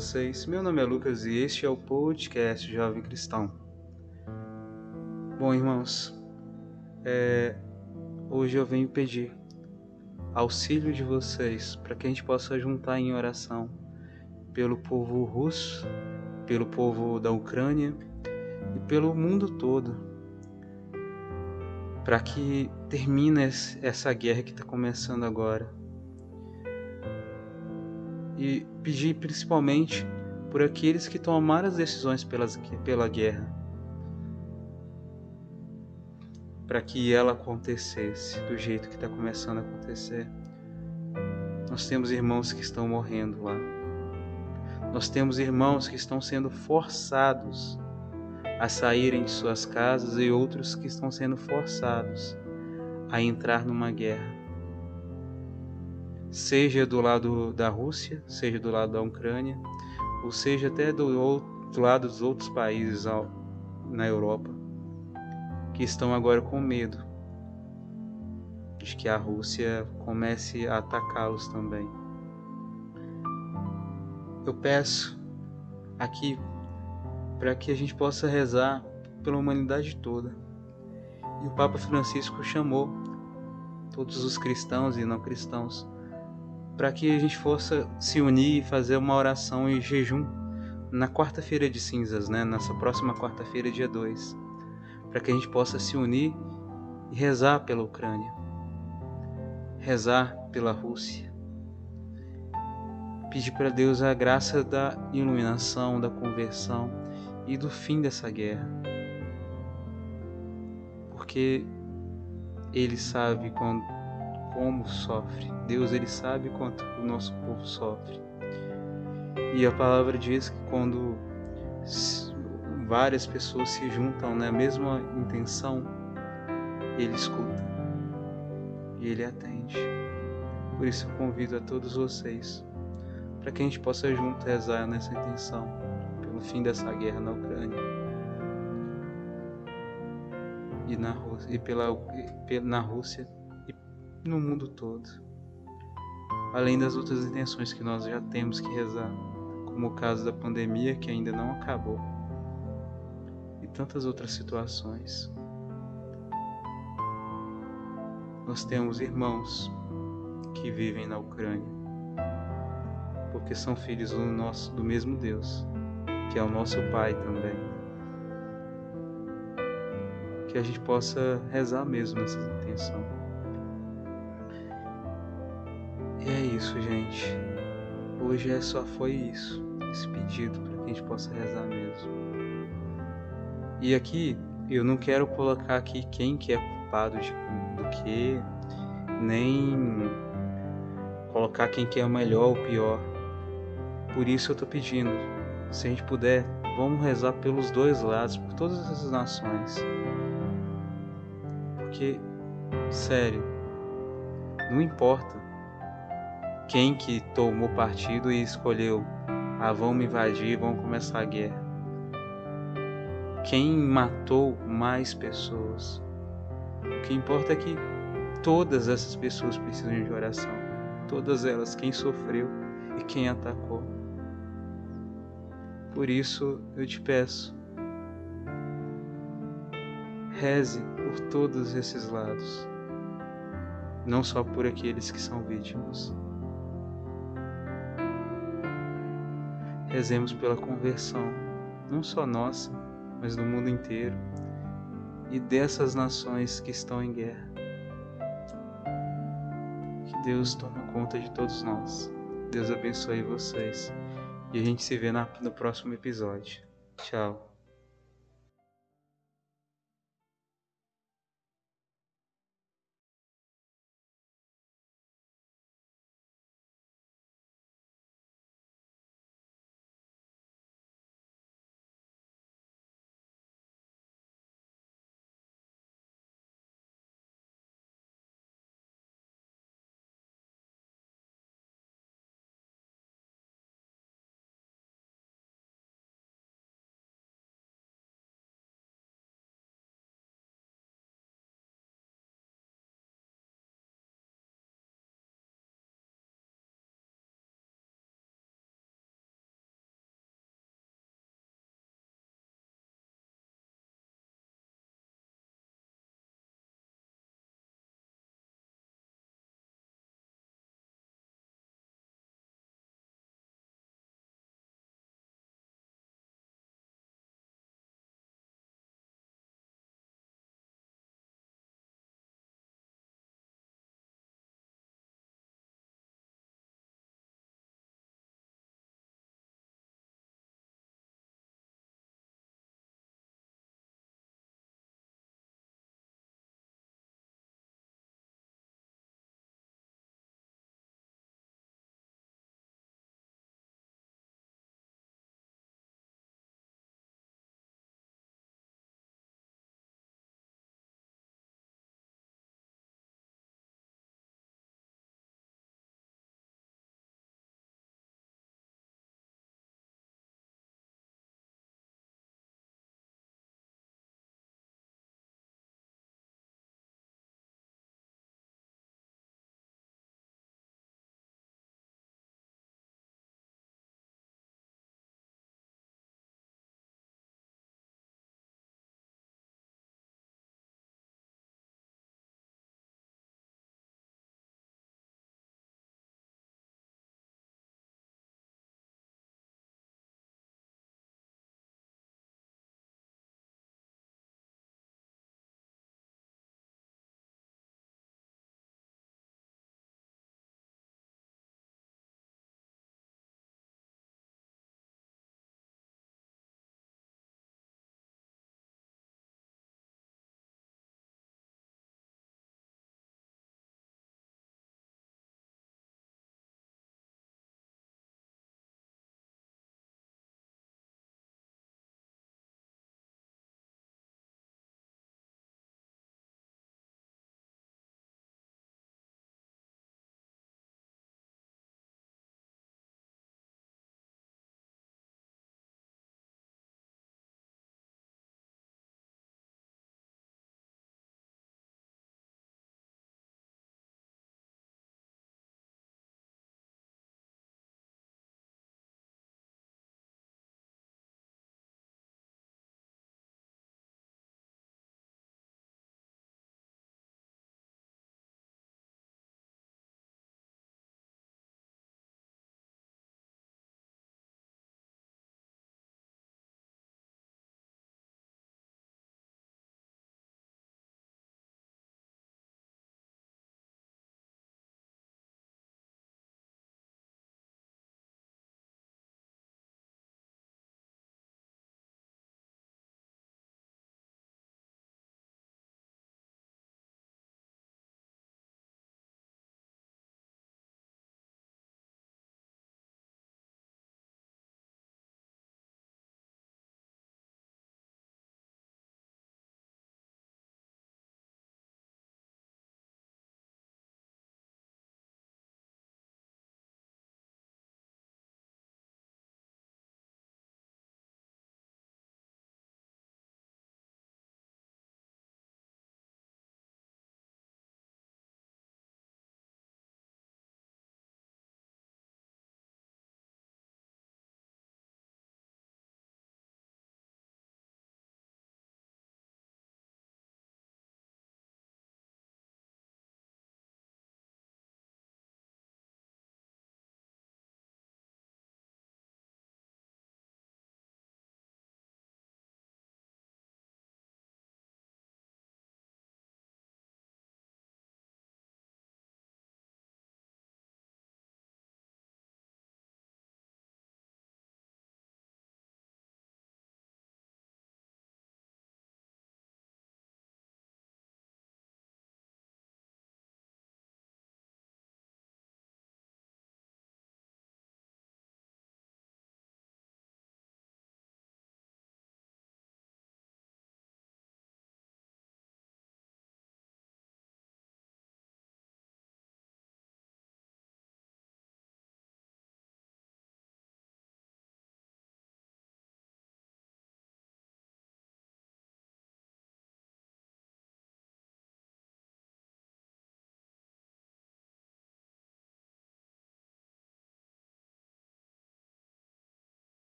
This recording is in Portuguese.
vocês? Meu nome é Lucas e este é o podcast Jovem Cristão. Bom, irmãos, é, hoje eu venho pedir auxílio de vocês para que a gente possa juntar em oração pelo povo russo, pelo povo da Ucrânia e pelo mundo todo, para que termine essa guerra que está começando agora e pedir principalmente por aqueles que tomaram as decisões pelas, pela guerra, para que ela acontecesse do jeito que está começando a acontecer. Nós temos irmãos que estão morrendo lá. Nós temos irmãos que estão sendo forçados a saírem de suas casas e outros que estão sendo forçados a entrar numa guerra seja do lado da Rússia, seja do lado da Ucrânia, ou seja até do outro lado dos outros países na Europa, que estão agora com medo de que a Rússia comece a atacá-los também. Eu peço aqui para que a gente possa rezar pela humanidade toda. E o Papa Francisco chamou todos os cristãos e não cristãos para que a gente possa se unir e fazer uma oração em jejum na quarta-feira de cinzas, né? Nessa próxima quarta-feira, dia 2, para que a gente possa se unir e rezar pela Ucrânia, rezar pela Rússia, pedir para Deus a graça da iluminação, da conversão e do fim dessa guerra, porque Ele sabe quando como sofre. Deus ele sabe quanto o nosso povo sofre. E a palavra diz que quando várias pessoas se juntam na mesma intenção, ele escuta e ele atende. Por isso eu convido a todos vocês para que a gente possa junto rezar nessa intenção pelo fim dessa guerra na Ucrânia e na Rússia, e pela, na Rússia no mundo todo. Além das outras intenções que nós já temos que rezar, como o caso da pandemia que ainda não acabou, e tantas outras situações. Nós temos irmãos que vivem na Ucrânia, porque são filhos do, nosso, do mesmo Deus, que é o nosso Pai também. Que a gente possa rezar mesmo nessa intenção. E é isso, gente. Hoje é só foi isso, esse pedido para que a gente possa rezar mesmo. E aqui eu não quero colocar aqui quem que é culpado de, do que, nem colocar quem que é o melhor ou pior. Por isso eu tô pedindo, se a gente puder, vamos rezar pelos dois lados, por todas essas nações. Porque, sério, não importa quem que tomou partido e escolheu, ah, vão me invadir, vão começar a guerra. Quem matou mais pessoas. O que importa é que todas essas pessoas precisam de oração. Todas elas, quem sofreu e quem atacou. Por isso eu te peço, reze por todos esses lados, não só por aqueles que são vítimas. Rezemos pela conversão, não só nossa, mas do mundo inteiro e dessas nações que estão em guerra. Que Deus tome conta de todos nós. Deus abençoe vocês. E a gente se vê no próximo episódio. Tchau.